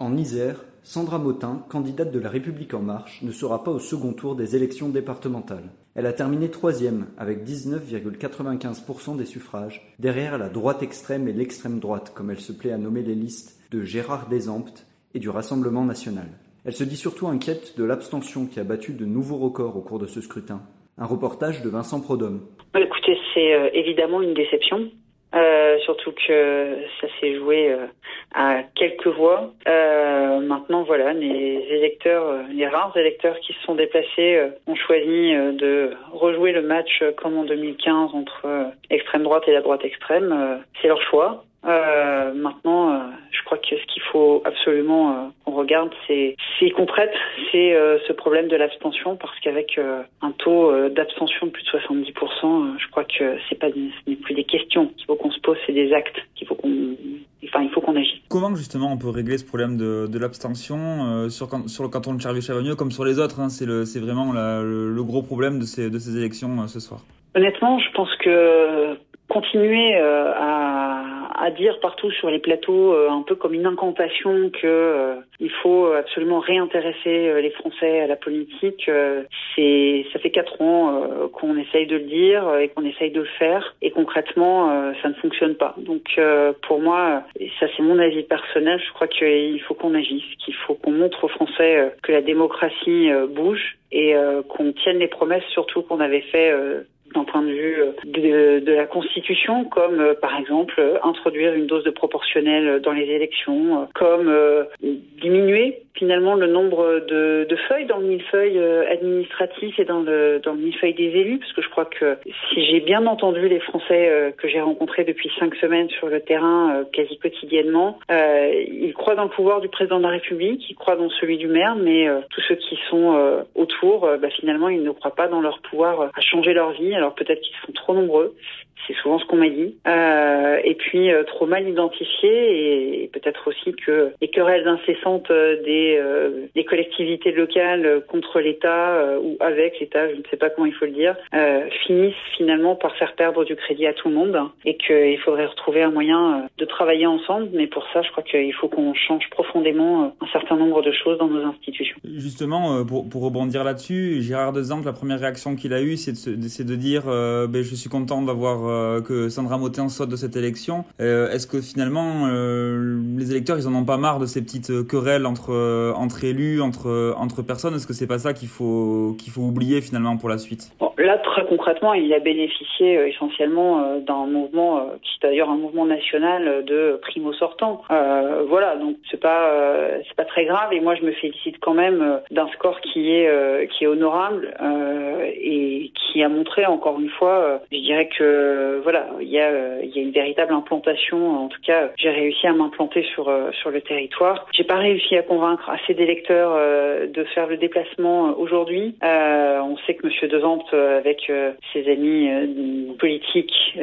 En Isère, Sandra Motin, candidate de la République En Marche, ne sera pas au second tour des élections départementales. Elle a terminé troisième avec 19,95% des suffrages, derrière la droite extrême et l'extrême droite, comme elle se plaît à nommer les listes de Gérard Desamptes et du Rassemblement national. Elle se dit surtout inquiète de l'abstention qui a battu de nouveaux records au cours de ce scrutin. Un reportage de Vincent Prodhomme. Écoutez, c'est euh, évidemment une déception. Euh, surtout que ça s'est joué euh, à quelques voix. Euh, maintenant, voilà, les électeurs, euh, les rares électeurs qui se sont déplacés euh, ont choisi de rejouer le match comme en 2015 entre extrême droite et la droite extrême. C'est leur choix. Maintenant, je crois que ce qu'il faut absolument regarde, c'est s'ils comprennent, c'est ce problème de l'abstention, parce qu'avec un taux d'abstention de plus de 70%, je crois que c'est pas ce n'est plus des questions qu'il faut qu'on se pose, c'est des actes qu'il faut qu'on Enfin, il faut qu'on agisse. Comment justement on peut régler ce problème de, de l'abstention sur, sur le canton de Charlie-Chavagneux comme sur les autres hein, C'est c'est vraiment la, le, le, gros problème de ces, de ces élections ce soir? Honnêtement, je pense que continuer à à dire partout sur les plateaux, euh, un peu comme une incantation que euh, il faut absolument réintéresser euh, les Français à la politique. c'est, ça fait quatre ans qu'on essaye de le dire et qu'on essaye de le faire, et concrètement, ça ne fonctionne pas. Donc, pour moi, ça c'est mon avis personnel, je crois qu'il faut qu'on agisse, qu'il faut qu'on montre aux Français que la démocratie bouge et qu'on tienne les promesses, surtout qu'on avait fait d'un point de vue euh, de, de la Constitution, comme euh, par exemple euh, introduire une dose de proportionnelle dans les élections, comme diminuer finalement le nombre de, de, feuilles dans le millefeuille administratif et dans le, dans le millefeuille des élus, parce que je crois que si j'ai bien entendu les Français que j'ai rencontrés depuis cinq semaines sur le terrain quasi quotidiennement, ils croient dans le pouvoir du président de la République, ils croient dans celui du maire, mais tous ceux qui sont autour, bah, finalement, ils ne croient pas dans leur pouvoir à changer leur vie alors peut-être qu'ils sont trop nombreux, c'est souvent ce qu'on m'a dit. Euh, et puis euh, trop mal identifiés et, peut-être aussi que les querelles incessantes euh, des, euh, des collectivités locales contre l'État ou avec l'État, je ne sais pas comment il faut le dire, finissent finalement par faire perdre du crédit à tout le monde et qu'il faudrait retrouver un moyen de travailler ensemble. Mais pour ça, je crois qu'il faut qu'on change profondément un certain nombre de choses dans nos institutions. Justement, pour, pour rebondir là-dessus, Gérard Dezample, la première réaction qu'il a eue, c'est de, de, de, dire ben, je suis content d'avoir euh, que Sandra Motin saute de cette élection. Euh, est-ce que finalement euh, les électeurs ils en ont pas marre de ces petites querelles entre entre élus, entre entre personnes? Est-ce que c'est pas ça qu'il faut qu'il faut oublier finalement pour la suite? Là très concrètement, il a bénéficié essentiellement d'un mouvement qui est d'ailleurs un mouvement national de primo sortants. voilà, donc c'est pas c'est pas très grave et moi je me félicite quand même d'un score qui est qui est honorable et qui a montré encore une fois, je dirais que euh, voilà, il y a euh, il y a une véritable implantation. En tout cas, j'ai réussi à m'implanter sur euh, sur le territoire. J'ai pas réussi à convaincre assez d'électeurs de faire le déplacement aujourd'hui. on sait que Monsieur Dezampt, avec ses amis politiques,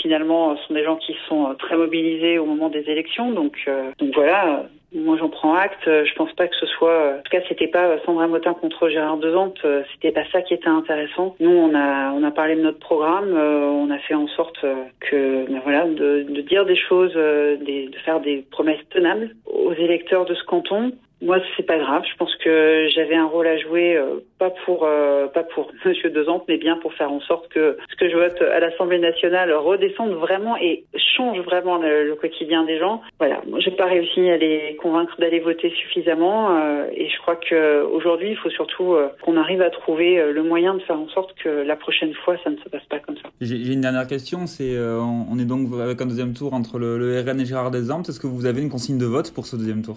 finalement, sont des gens qui sont très mobilisés au moment des élections. Donc donc voilà moi, j'en prends acte. Je pense pas que ce soit, en tout cas, c'était pas Sandra Motin contre Gérard Dezante. C'était pas ça qui était intéressant. Nous, on a, on a parlé de notre programme. Euh, on a fait en sorte que, ben voilà, de, de, dire des choses, euh, des, de faire des promesses tenables aux électeurs de ce canton. Moi, c'est pas grave. Je pense que j'avais un rôle à jouer, euh, pas pour euh, pas pour Monsieur Dezante, mais bien pour faire en sorte que ce que je vote à l'Assemblée nationale redescende vraiment et change vraiment le, quotidien des gens. Voilà, j'ai pas réussi à les convaincre d'aller voter suffisamment, euh, et je crois que aujourd'hui, il faut surtout qu'on arrive à trouver le moyen de faire en sorte que la prochaine fois, ça ne se passe pas comme ça. J'ai une dernière question. C'est on est donc avec un deuxième tour entre le, le RN et Gérard Dezante. Est-ce que vous avez une consigne de vote pour ce deuxième tour?